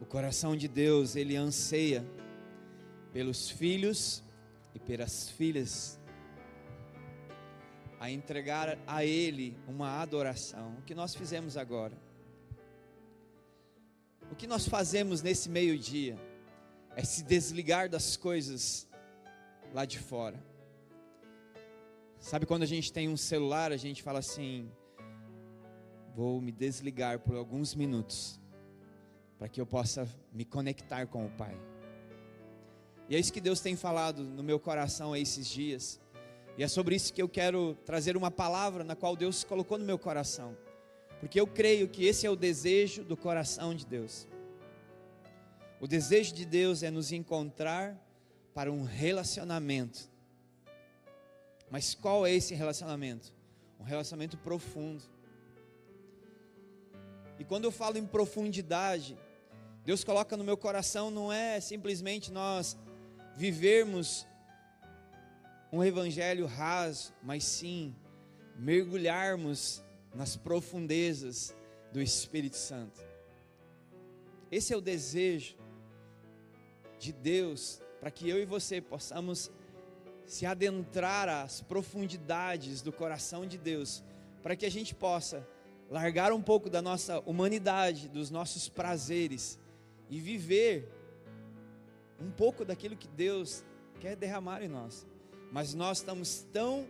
O coração de Deus, ele anseia pelos filhos e pelas filhas a entregar a ele uma adoração. O que nós fizemos agora? O que nós fazemos nesse meio-dia é se desligar das coisas lá de fora. Sabe quando a gente tem um celular, a gente fala assim: vou me desligar por alguns minutos para que eu possa me conectar com o Pai. E é isso que Deus tem falado no meu coração esses dias. E é sobre isso que eu quero trazer uma palavra na qual Deus colocou no meu coração. Porque eu creio que esse é o desejo do coração de Deus. O desejo de Deus é nos encontrar para um relacionamento. Mas qual é esse relacionamento? Um relacionamento profundo. E quando eu falo em profundidade, Deus coloca no meu coração não é simplesmente nós vivermos um evangelho raso, mas sim mergulharmos nas profundezas do Espírito Santo. Esse é o desejo de Deus para que eu e você possamos se adentrar às profundidades do coração de Deus, para que a gente possa largar um pouco da nossa humanidade, dos nossos prazeres e viver um pouco daquilo que Deus quer derramar em nós. Mas nós estamos tão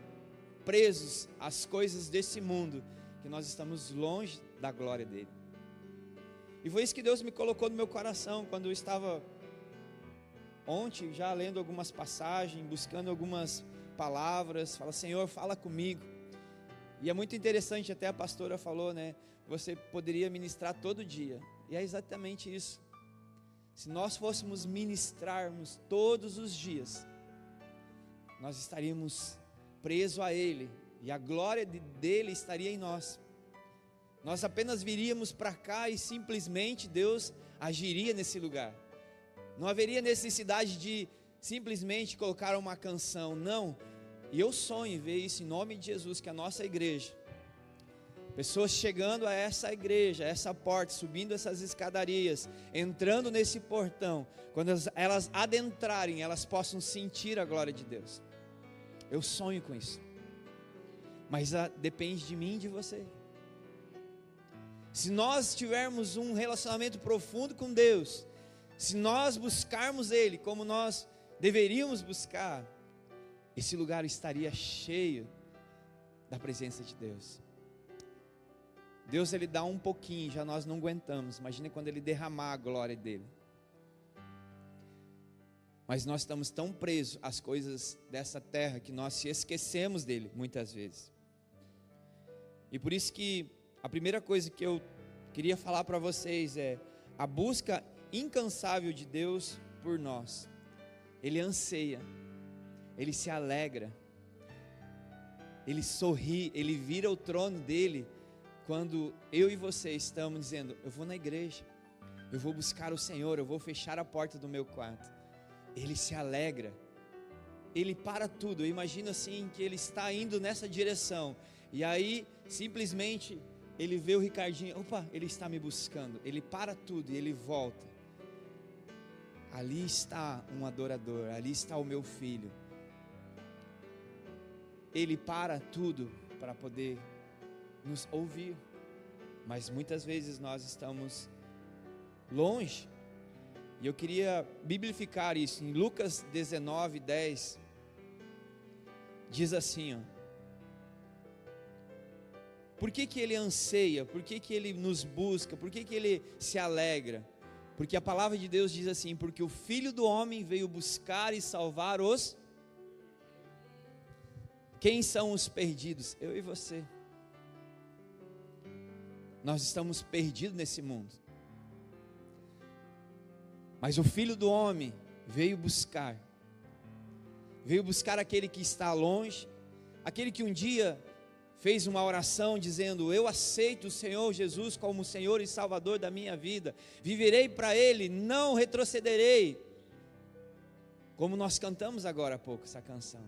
presos às coisas desse mundo que nós estamos longe da glória dele. E foi isso que Deus me colocou no meu coração quando eu estava ontem já lendo algumas passagens, buscando algumas palavras, fala: "Senhor, fala comigo". E é muito interessante, até a pastora falou, né? Você poderia ministrar todo dia. E é exatamente isso. Se nós fôssemos ministrarmos todos os dias, nós estaríamos presos a Ele e a glória dele estaria em nós. Nós apenas viríamos para cá e simplesmente Deus agiria nesse lugar. Não haveria necessidade de simplesmente colocar uma canção, não e eu sonho em ver isso em nome de Jesus, que a nossa igreja, pessoas chegando a essa igreja, a essa porta, subindo essas escadarias, entrando nesse portão, quando elas, adentrarem, elas possam sentir a glória de Deus. Eu sonho com isso. Mas a, ah, depende de mim e de você. Se nós tivermos um relacionamento profundo com Deus, se nós buscarmos Ele como nós deveríamos buscar, esse lugar estaria cheio da presença de Deus. Deus ele dá um pouquinho, já nós não aguentamos. Imagine quando ele derramar a glória dele. Mas nós estamos tão presos às coisas dessa terra que nós se esquecemos dele muitas vezes. E por isso que a primeira coisa que eu queria falar para vocês é a busca incansável de Deus por nós. Ele anseia ele se alegra, ele sorri, ele vira o trono dele quando eu e você estamos dizendo: Eu vou na igreja, eu vou buscar o Senhor, eu vou fechar a porta do meu quarto. Ele se alegra, ele para tudo. Eu imagino assim que ele está indo nessa direção, e aí simplesmente ele vê o Ricardinho, opa, ele está me buscando. Ele para tudo e ele volta. Ali está um adorador, ali está o meu filho ele para tudo para poder nos ouvir. Mas muitas vezes nós estamos longe. E eu queria biblificar isso em Lucas 19, 10. Diz assim, ó. Por que, que ele anseia? Por que, que ele nos busca? Por que, que ele se alegra? Porque a palavra de Deus diz assim: porque o filho do homem veio buscar e salvar os quem são os perdidos? Eu e você. Nós estamos perdidos nesse mundo. Mas o filho do homem veio buscar, veio buscar aquele que está longe, aquele que um dia fez uma oração dizendo: Eu aceito o Senhor Jesus como Senhor e Salvador da minha vida, viverei para Ele, não retrocederei. Como nós cantamos agora há pouco essa canção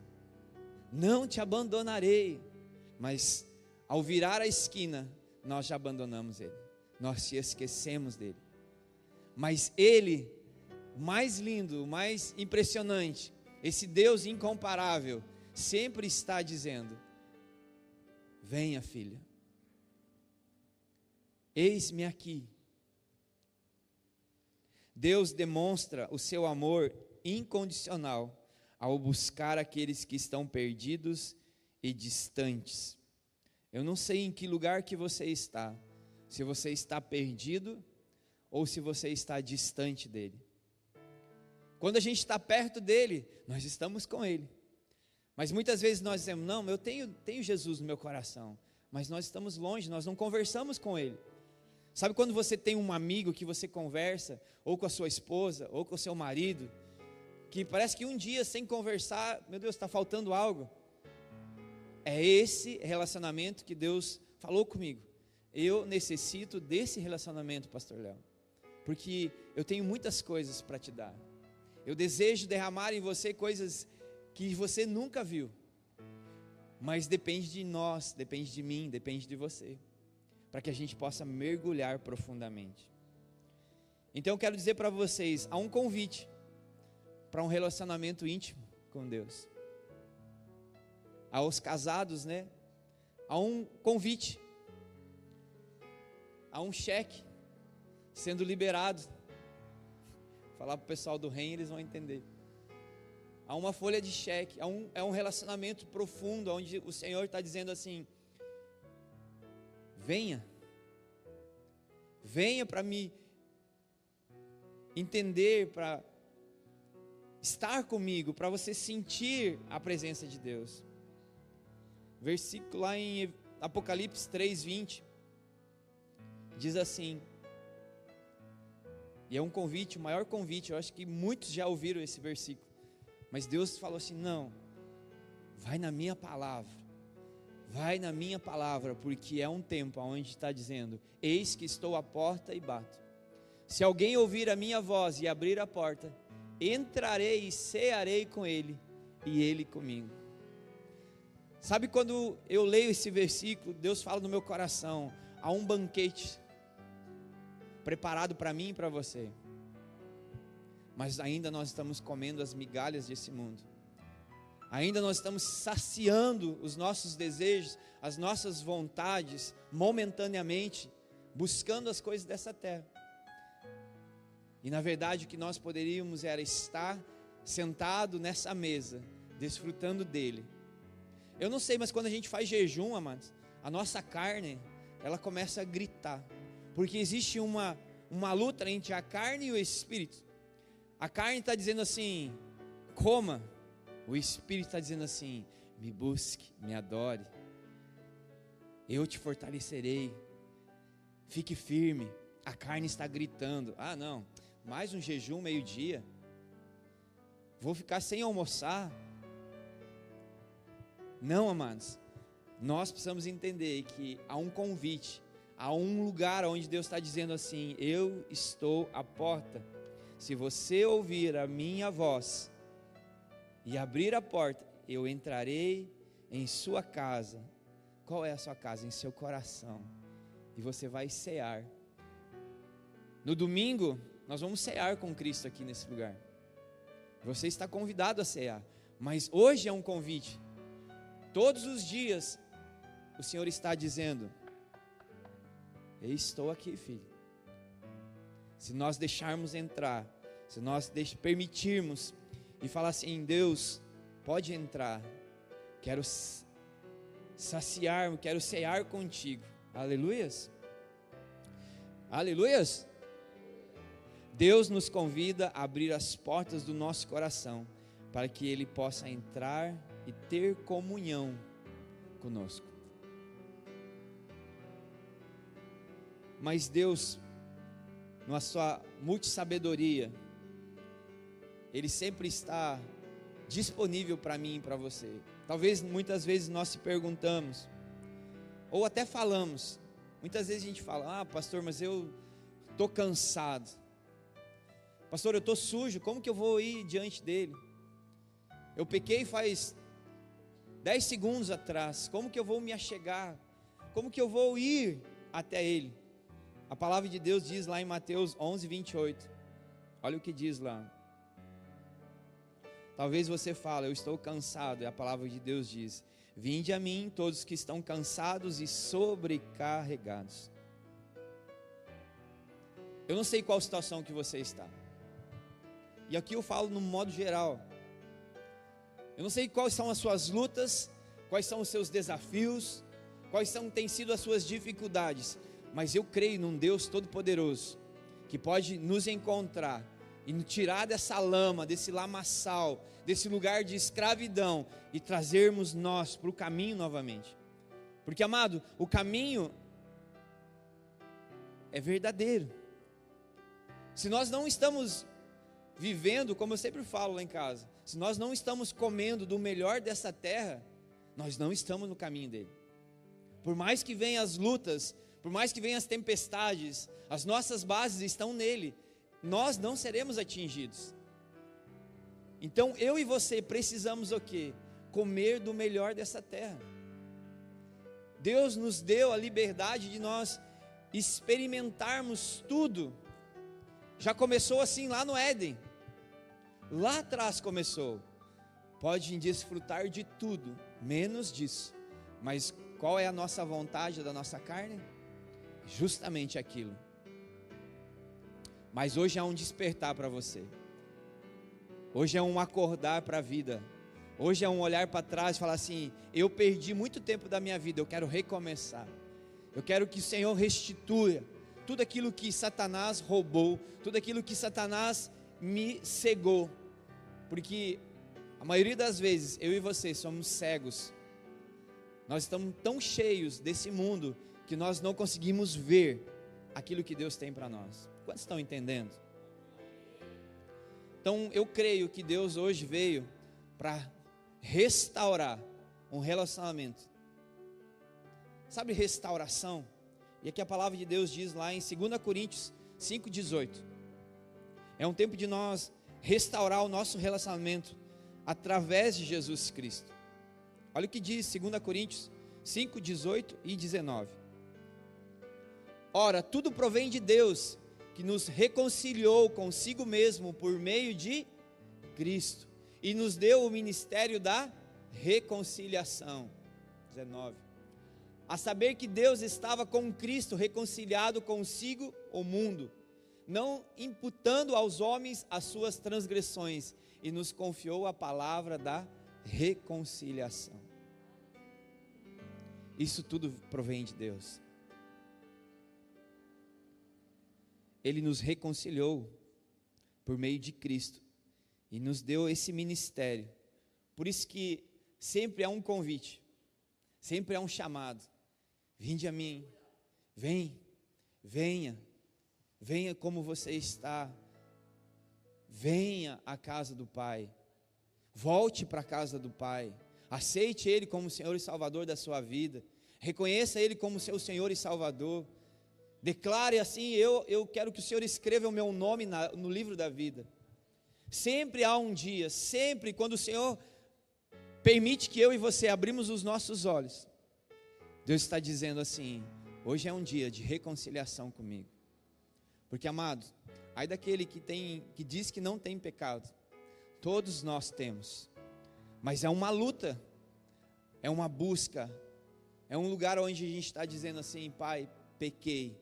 não te abandonarei. Mas ao virar a esquina, nós já abandonamos ele, nós se esquecemos dele. Mas Ele, mais lindo, mais impressionante, esse Deus incomparável, sempre está dizendo: Venha, filha, eis-me aqui. Deus demonstra o seu amor incondicional ao buscar aqueles que estão perdidos e distantes. Eu não sei em que lugar que você está, se você está perdido ou se você está distante dele. Quando a gente está perto dele, nós estamos com ele. Mas muitas vezes nós dizemos: Não, eu tenho, tenho Jesus no meu coração, mas nós estamos longe, nós não conversamos com ele. Sabe quando você tem um amigo que você conversa, ou com a sua esposa, ou com o seu marido, que parece que um dia sem conversar, meu Deus, está faltando algo. É esse relacionamento que Deus falou comigo. Eu necessito desse relacionamento, Pastor Léo, porque eu tenho muitas coisas para te dar. Eu desejo derramar em você coisas que você nunca viu, mas depende de nós, depende de mim, depende de você, para que a gente possa mergulhar profundamente. Então eu quero dizer para vocês: há um convite para um relacionamento íntimo com Deus. Aos casados, né? Há um convite, há um cheque sendo liberado. Falar para o pessoal do reino, eles vão entender. Há uma folha de cheque, há um, é um relacionamento profundo, onde o Senhor está dizendo assim: venha, venha para me entender, para estar comigo, para você sentir a presença de Deus. Versículo lá em Apocalipse 3:20 diz assim: E é um convite, o maior convite, eu acho que muitos já ouviram esse versículo. Mas Deus falou assim: "Não. Vai na minha palavra. Vai na minha palavra, porque é um tempo onde está dizendo: Eis que estou à porta e bato. Se alguém ouvir a minha voz e abrir a porta, entrarei e cearei com ele e ele comigo. Sabe quando eu leio esse versículo, Deus fala no meu coração: há um banquete preparado para mim e para você. Mas ainda nós estamos comendo as migalhas desse mundo. Ainda nós estamos saciando os nossos desejos, as nossas vontades, momentaneamente, buscando as coisas dessa terra. E na verdade o que nós poderíamos era estar sentado nessa mesa, desfrutando dele. Eu não sei, mas quando a gente faz jejum, amados, a nossa carne, ela começa a gritar. Porque existe uma, uma luta entre a carne e o espírito. A carne está dizendo assim: coma. O espírito está dizendo assim: me busque, me adore. Eu te fortalecerei. Fique firme. A carne está gritando: ah, não, mais um jejum meio-dia. Vou ficar sem almoçar. Não, amados. Nós precisamos entender que há um convite, há um lugar onde Deus está dizendo assim: Eu estou à porta. Se você ouvir a minha voz e abrir a porta, eu entrarei em sua casa. Qual é a sua casa? Em seu coração. E você vai cear. No domingo, nós vamos cear com Cristo aqui nesse lugar. Você está convidado a cear. Mas hoje é um convite. Todos os dias, o Senhor está dizendo: Eu estou aqui, filho. Se nós deixarmos entrar, se nós permitirmos e falar assim: Deus, pode entrar. Quero saciar, quero cear contigo. Aleluias. Aleluias. Deus nos convida a abrir as portas do nosso coração para que Ele possa entrar e ter comunhão conosco. Mas Deus, na sua multissabedoria, Ele sempre está disponível para mim e para você. Talvez muitas vezes nós se perguntamos, ou até falamos, muitas vezes a gente fala, ah, pastor, mas eu estou cansado. Pastor, eu estou sujo, como que eu vou ir diante dele? Eu pequei faz dez segundos atrás, como que eu vou me achegar? Como que eu vou ir até ele? A palavra de Deus diz lá em Mateus 11, 28. Olha o que diz lá. Talvez você fale, eu estou cansado, e a palavra de Deus diz: Vinde a mim, todos que estão cansados e sobrecarregados. Eu não sei qual situação que você está. E aqui eu falo no modo geral. Eu não sei quais são as suas lutas, quais são os seus desafios, quais são têm sido as suas dificuldades, mas eu creio num Deus todo poderoso que pode nos encontrar e nos tirar dessa lama, desse lamaçal, desse lugar de escravidão e trazermos nós para o caminho novamente. Porque, amado, o caminho é verdadeiro. Se nós não estamos vivendo, como eu sempre falo lá em casa, se nós não estamos comendo do melhor dessa terra, nós não estamos no caminho dele. Por mais que venham as lutas, por mais que venham as tempestades, as nossas bases estão nele nós não seremos atingidos. Então eu e você precisamos o quê? Comer do melhor dessa terra. Deus nos deu a liberdade de nós experimentarmos tudo. Já começou assim lá no Éden. Lá atrás começou. Pode desfrutar de tudo, menos disso. Mas qual é a nossa vontade da nossa carne? Justamente aquilo mas hoje é um despertar para você. Hoje é um acordar para a vida. Hoje é um olhar para trás e falar assim: eu perdi muito tempo da minha vida, eu quero recomeçar. Eu quero que o Senhor restitua tudo aquilo que Satanás roubou, tudo aquilo que Satanás me cegou. Porque a maioria das vezes eu e você somos cegos. Nós estamos tão cheios desse mundo que nós não conseguimos ver aquilo que Deus tem para nós. Quantos estão entendendo? Então eu creio que Deus hoje veio para restaurar um relacionamento. Sabe restauração? E aqui a palavra de Deus diz lá em 2 Coríntios 5,18. É um tempo de nós restaurar o nosso relacionamento através de Jesus Cristo. Olha o que diz 2 Coríntios 5, 18 e 19. Ora, tudo provém de Deus, que nos reconciliou consigo mesmo por meio de Cristo e nos deu o ministério da reconciliação. 19. A saber que Deus estava com Cristo reconciliado consigo o mundo, não imputando aos homens as suas transgressões, e nos confiou a palavra da reconciliação. Isso tudo provém de Deus. Ele nos reconciliou por meio de Cristo e nos deu esse ministério. Por isso que sempre há um convite, sempre há um chamado. Vinde a mim, vem, venha, venha como você está, venha à casa do Pai, volte para a casa do Pai, aceite Ele como Senhor e Salvador da sua vida, reconheça Ele como seu Senhor e Salvador. Declare assim: eu, eu quero que o Senhor escreva o meu nome na, no livro da vida. Sempre há um dia, sempre quando o Senhor permite que eu e você abrimos os nossos olhos, Deus está dizendo assim: hoje é um dia de reconciliação comigo. Porque, amado, aí daquele que tem, que diz que não tem pecado, todos nós temos, mas é uma luta, é uma busca, é um lugar onde a gente está dizendo assim, Pai, pequei,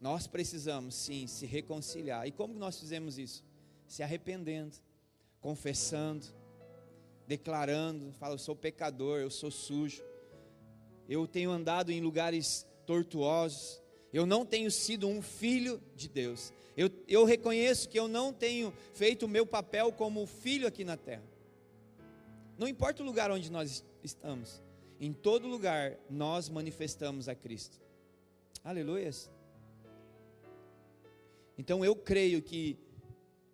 nós precisamos sim se reconciliar. E como nós fizemos isso? Se arrependendo, confessando, declarando, fala, eu sou pecador, eu sou sujo. Eu tenho andado em lugares tortuosos. Eu não tenho sido um filho de Deus. Eu, eu reconheço que eu não tenho feito o meu papel como filho aqui na terra. Não importa o lugar onde nós estamos, em todo lugar nós manifestamos a Cristo. Aleluias. Então eu creio que,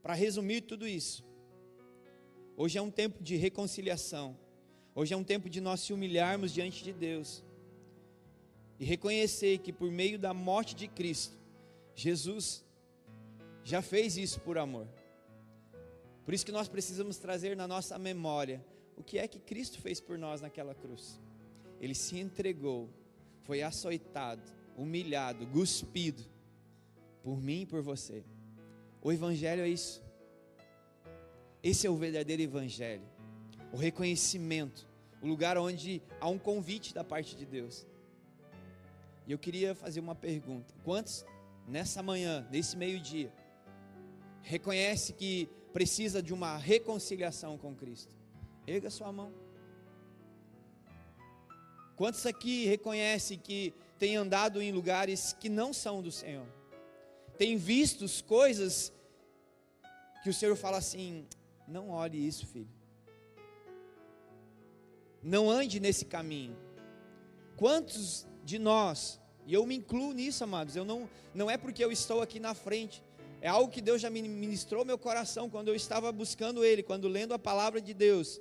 para resumir tudo isso, hoje é um tempo de reconciliação, hoje é um tempo de nós se humilharmos diante de Deus e reconhecer que por meio da morte de Cristo, Jesus já fez isso por amor. Por isso que nós precisamos trazer na nossa memória o que é que Cristo fez por nós naquela cruz. Ele se entregou, foi açoitado, humilhado, cuspido por mim e por você. O Evangelho é isso. Esse é o verdadeiro Evangelho. O reconhecimento, o lugar onde há um convite da parte de Deus. E eu queria fazer uma pergunta: quantos nessa manhã, nesse meio-dia, reconhece que precisa de uma reconciliação com Cristo? Erga sua mão. Quantos aqui reconhecem que tem andado em lugares que não são do Senhor? Tem visto coisas que o Senhor fala assim: não olhe isso, filho. Não ande nesse caminho. Quantos de nós, e eu me incluo nisso, amados, eu não, não é porque eu estou aqui na frente, é algo que Deus já ministrou meu coração quando eu estava buscando Ele, quando lendo a palavra de Deus,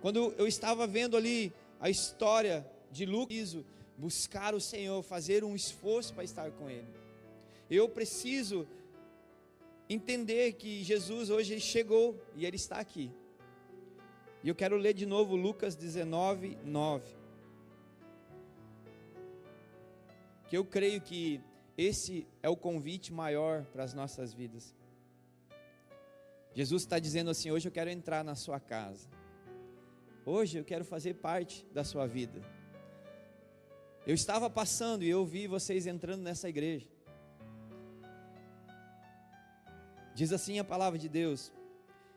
quando eu estava vendo ali a história de Lucas, buscar o Senhor, fazer um esforço para estar com Ele. Eu preciso entender que Jesus hoje chegou e Ele está aqui. E eu quero ler de novo Lucas 19, 9. Que eu creio que esse é o convite maior para as nossas vidas. Jesus está dizendo assim: hoje eu quero entrar na sua casa. Hoje eu quero fazer parte da sua vida. Eu estava passando e eu vi vocês entrando nessa igreja. Diz assim a palavra de Deus.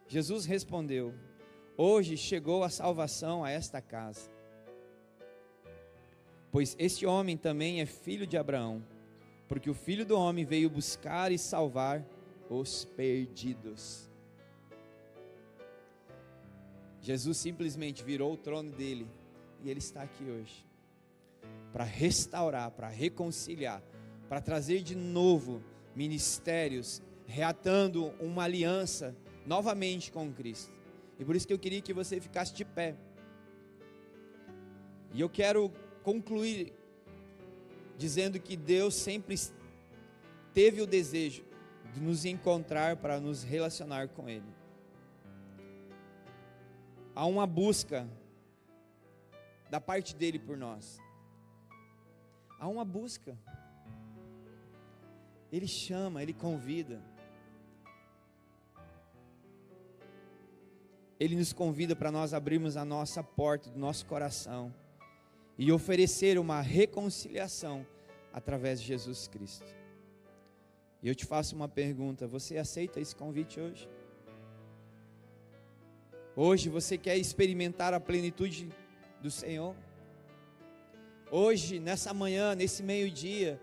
Jesus respondeu: Hoje chegou a salvação a esta casa. Pois este homem também é filho de Abraão, porque o filho do homem veio buscar e salvar os perdidos. Jesus simplesmente virou o trono dele e ele está aqui hoje para restaurar, para reconciliar, para trazer de novo ministérios, reatando uma aliança novamente com Cristo. E por isso que eu queria que você ficasse de pé. E eu quero concluir dizendo que Deus sempre teve o desejo de nos encontrar para nos relacionar com Ele há uma busca da parte dele por nós. Há uma busca. Ele chama, ele convida. Ele nos convida para nós abrirmos a nossa porta do nosso coração e oferecer uma reconciliação através de Jesus Cristo. E eu te faço uma pergunta: você aceita esse convite hoje? Hoje você quer experimentar a plenitude do Senhor? Hoje, nessa manhã, nesse meio-dia,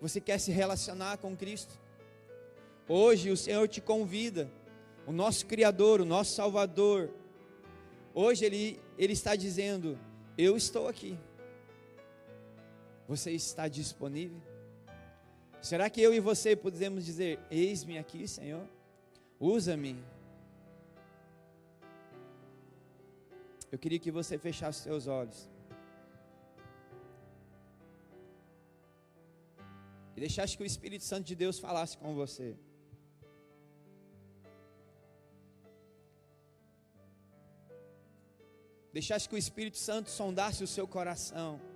você quer se relacionar com Cristo? Hoje o Senhor te convida, o nosso Criador, o nosso Salvador. Hoje Ele, Ele está dizendo: Eu estou aqui. Você está disponível? Será que eu e você podemos dizer: Eis-me aqui, Senhor? Usa-me Eu queria que você fechasse seus olhos. E deixasse que o Espírito Santo de Deus falasse com você. Deixasse que o Espírito Santo sondasse o seu coração.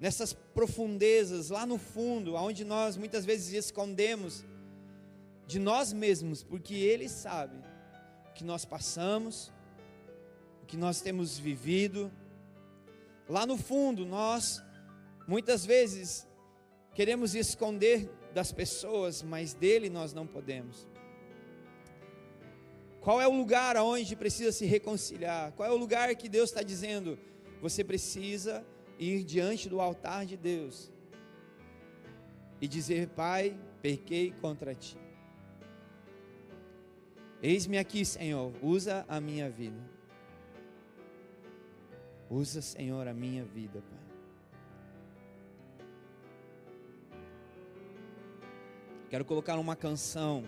Nessas profundezas, lá no fundo, onde nós muitas vezes escondemos de nós mesmos, porque Ele sabe o que nós passamos, o que nós temos vivido. Lá no fundo, nós muitas vezes queremos esconder das pessoas, mas dele nós não podemos. Qual é o lugar aonde precisa se reconciliar? Qual é o lugar que Deus está dizendo? Você precisa ir diante do altar de Deus e dizer: Pai, pequei contra ti. Eis-me aqui, Senhor, usa a minha vida. Usa, Senhor, a minha vida, Pai. Quero colocar uma canção.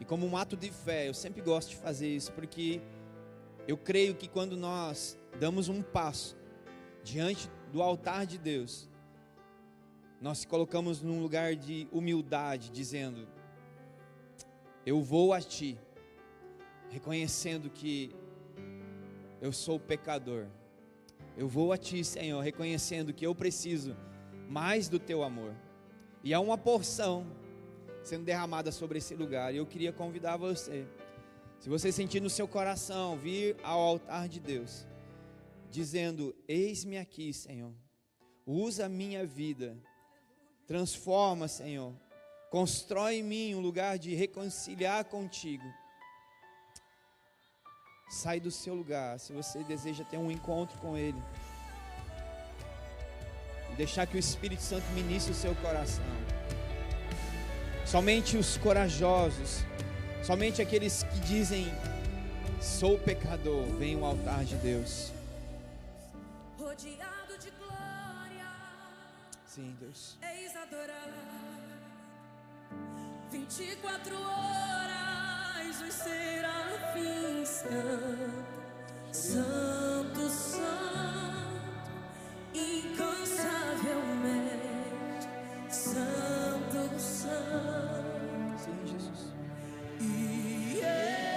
E como um ato de fé, eu sempre gosto de fazer isso, porque eu creio que quando nós damos um passo diante do altar de Deus, nós se colocamos num lugar de humildade, dizendo: Eu vou a Ti, reconhecendo que eu sou pecador, Eu vou a Ti, Senhor, reconhecendo que eu preciso mais do Teu amor. E há uma porção sendo derramada sobre esse lugar. E eu queria convidar você, se você sentir no seu coração, vir ao altar de Deus, dizendo: Eis-me aqui, Senhor, usa a minha vida, transforma, Senhor, constrói em mim um lugar de reconciliar contigo. Sai do seu lugar, se você deseja ter um encontro com Ele. E deixar que o Espírito Santo ministre o seu coração. Somente os corajosos, somente aqueles que dizem: Sou pecador, vem ao altar de Deus. Rodeado de glória, Sim, Deus. eis adorar. 24 horas os serafins cantam, Santo, Santo, incansavelmente, Santo, Santo. Sim, Jesus. E eu,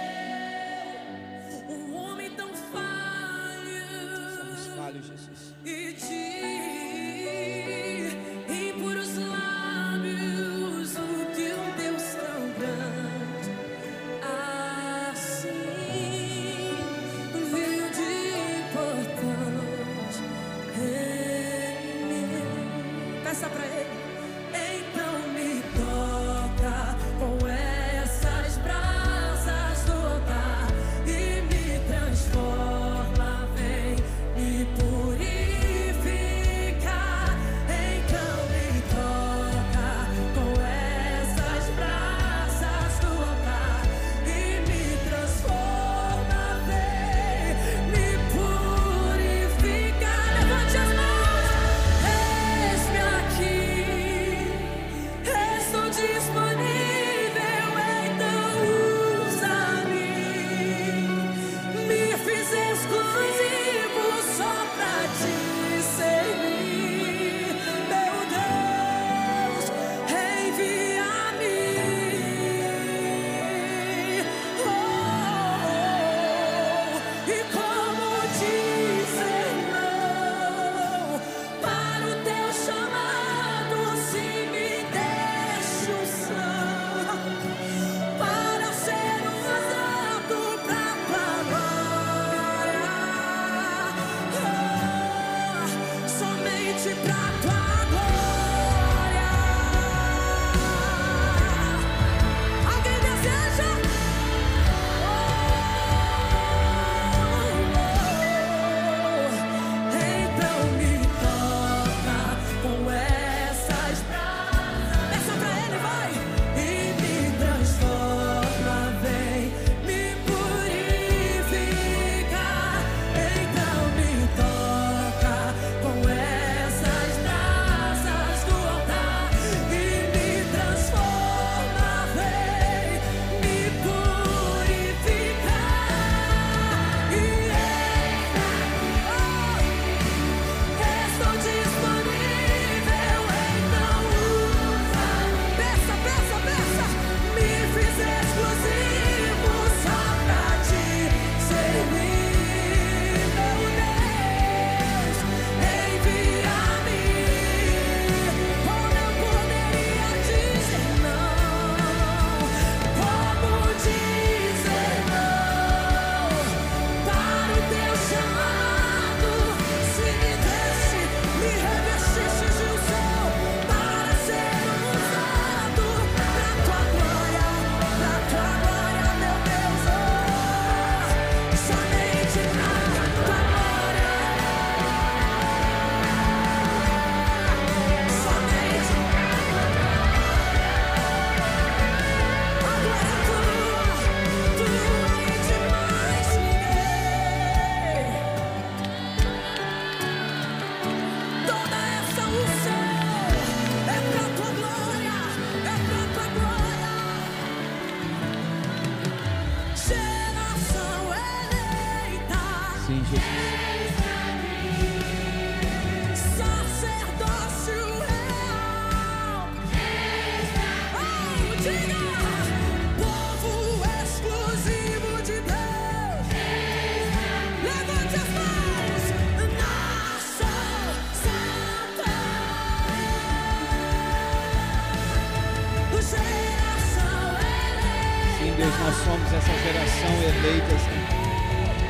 Deus, nós somos essa geração eleita, Senhor.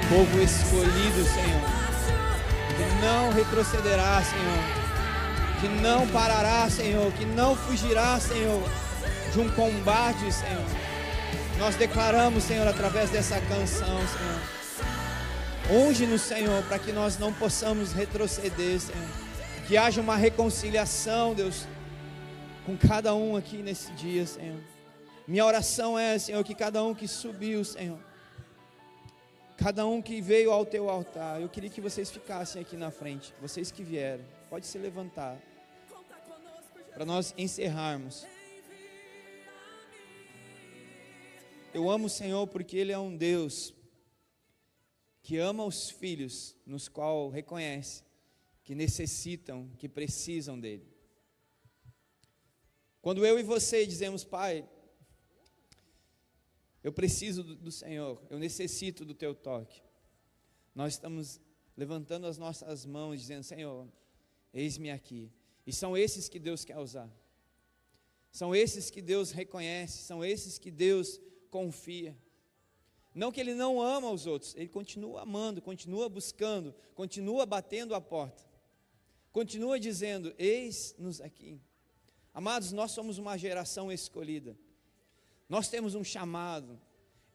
Povo escolhido, Senhor. Que não retrocederá, Senhor. Que não parará, Senhor. Que não fugirá, Senhor. De um combate, Senhor. Nós declaramos, Senhor, através dessa canção, Senhor. Unge-nos, Senhor, para que nós não possamos retroceder, Senhor. Que haja uma reconciliação, Deus, com cada um aqui nesse dia, Senhor. Minha oração é, Senhor, que cada um que subiu, Senhor, cada um que veio ao teu altar, eu queria que vocês ficassem aqui na frente, vocês que vieram, pode se levantar, para nós encerrarmos. Eu amo o Senhor porque Ele é um Deus que ama os filhos, nos qual reconhece que necessitam, que precisam dele. Quando eu e você dizemos, Pai, eu preciso do, do Senhor, eu necessito do teu toque. Nós estamos levantando as nossas mãos, dizendo: Senhor, eis-me aqui. E são esses que Deus quer usar. São esses que Deus reconhece, são esses que Deus confia. Não que Ele não ama os outros, Ele continua amando, continua buscando, continua batendo a porta, continua dizendo: Eis-nos aqui. Amados, nós somos uma geração escolhida. Nós temos um chamado.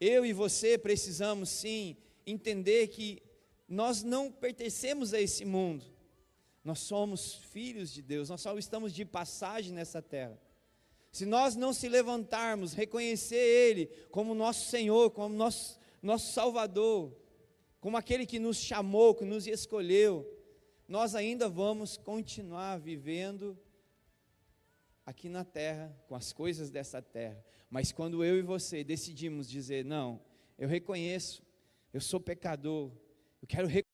Eu e você precisamos sim entender que nós não pertencemos a esse mundo. Nós somos filhos de Deus, nós só estamos de passagem nessa terra. Se nós não se levantarmos, reconhecer Ele como nosso Senhor, como nosso, nosso Salvador, como aquele que nos chamou, que nos escolheu, nós ainda vamos continuar vivendo aqui na terra, com as coisas dessa terra. Mas quando eu e você decidimos dizer, não, eu reconheço, eu sou pecador, eu quero reconhecer.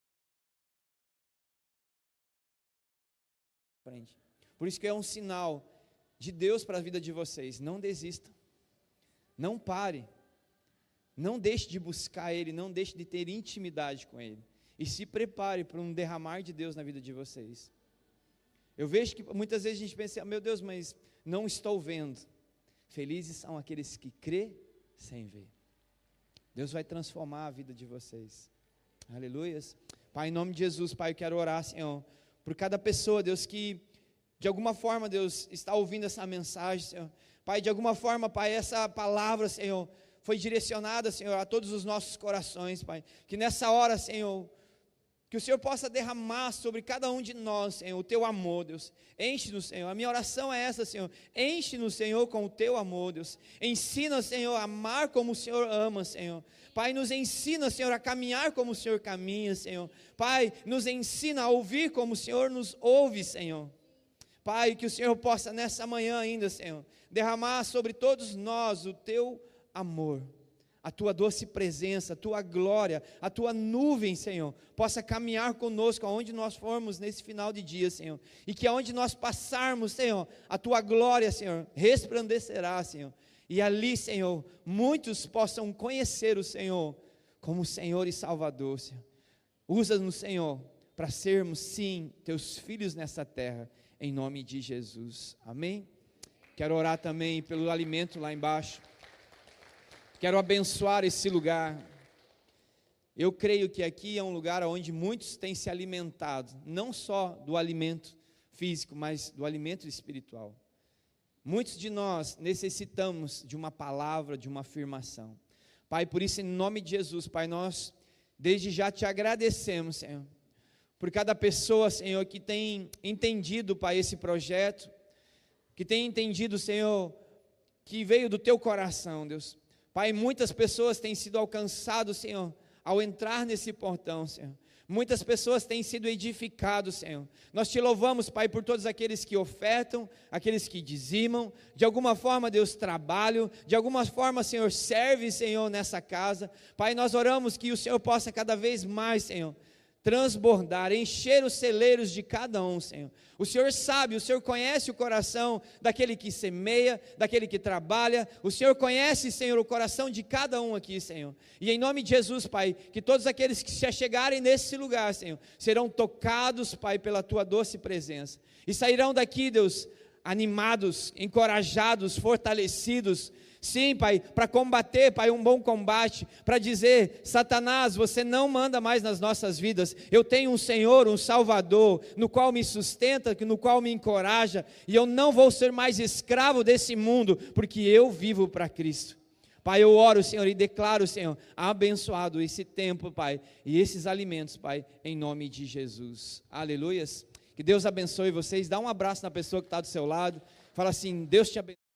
Por isso que é um sinal de Deus para a vida de vocês. Não desistam. Não pare. Não deixe de buscar Ele, não deixe de ter intimidade com Ele. E se prepare para um derramar de Deus na vida de vocês. Eu vejo que muitas vezes a gente pensa, meu Deus, mas não estou vendo. Felizes são aqueles que crê sem ver. Deus vai transformar a vida de vocês. Aleluias. Pai, em nome de Jesus, Pai, eu quero orar, Senhor, por cada pessoa, Deus, que de alguma forma, Deus, está ouvindo essa mensagem, Senhor. Pai, de alguma forma, Pai, essa palavra, Senhor, foi direcionada, Senhor, a todos os nossos corações, Pai. Que nessa hora, Senhor, que o Senhor possa derramar sobre cada um de nós, Senhor, o teu amor, Deus. Enche-nos, Senhor. A minha oração é essa, Senhor. Enche-nos, Senhor, com o teu amor, Deus. Ensina, Senhor, a amar como o Senhor ama, Senhor. Pai, nos ensina, Senhor, a caminhar como o Senhor caminha, Senhor. Pai, nos ensina a ouvir como o Senhor nos ouve, Senhor. Pai, que o Senhor possa nessa manhã ainda, Senhor, derramar sobre todos nós o teu amor, a tua doce presença, a tua glória, a tua nuvem, Senhor, possa caminhar conosco aonde nós formos nesse final de dia, Senhor, e que aonde nós passarmos, Senhor, a tua glória, Senhor, resplandecerá, Senhor, e ali, Senhor, muitos possam conhecer o Senhor como Senhor e Salvador, Senhor. Usa-nos, Senhor, para sermos, sim, teus filhos nessa terra em nome de Jesus. Amém? Quero orar também pelo alimento lá embaixo. Quero abençoar esse lugar. Eu creio que aqui é um lugar onde muitos têm se alimentado, não só do alimento físico, mas do alimento espiritual. Muitos de nós necessitamos de uma palavra, de uma afirmação. Pai, por isso, em nome de Jesus, Pai, nós desde já te agradecemos, Senhor por cada pessoa, Senhor, que tem entendido, Pai, esse projeto, que tem entendido, Senhor, que veio do teu coração, Deus. Pai, muitas pessoas têm sido alcançadas, Senhor, ao entrar nesse portão, Senhor. Muitas pessoas têm sido edificadas, Senhor. Nós te louvamos, Pai, por todos aqueles que ofertam, aqueles que dizimam, de alguma forma, Deus, trabalham, de alguma forma, Senhor, serve, Senhor, nessa casa. Pai, nós oramos que o Senhor possa cada vez mais, Senhor, transbordar, encher os celeiros de cada um, Senhor. O Senhor sabe, o Senhor conhece o coração daquele que semeia, daquele que trabalha. O Senhor conhece, Senhor, o coração de cada um aqui, Senhor. E em nome de Jesus, Pai, que todos aqueles que se chegarem nesse lugar, Senhor, serão tocados, Pai, pela tua doce presença. E sairão daqui, Deus, animados, encorajados, fortalecidos. Sim, Pai, para combater, Pai, um bom combate, para dizer: Satanás, você não manda mais nas nossas vidas. Eu tenho um Senhor, um Salvador, no qual me sustenta, no qual me encoraja, e eu não vou ser mais escravo desse mundo, porque eu vivo para Cristo. Pai, eu oro, Senhor, e declaro, Senhor, abençoado esse tempo, Pai, e esses alimentos, Pai, em nome de Jesus. Aleluias. Que Deus abençoe vocês. Dá um abraço na pessoa que está do seu lado. Fala assim: Deus te abençoe.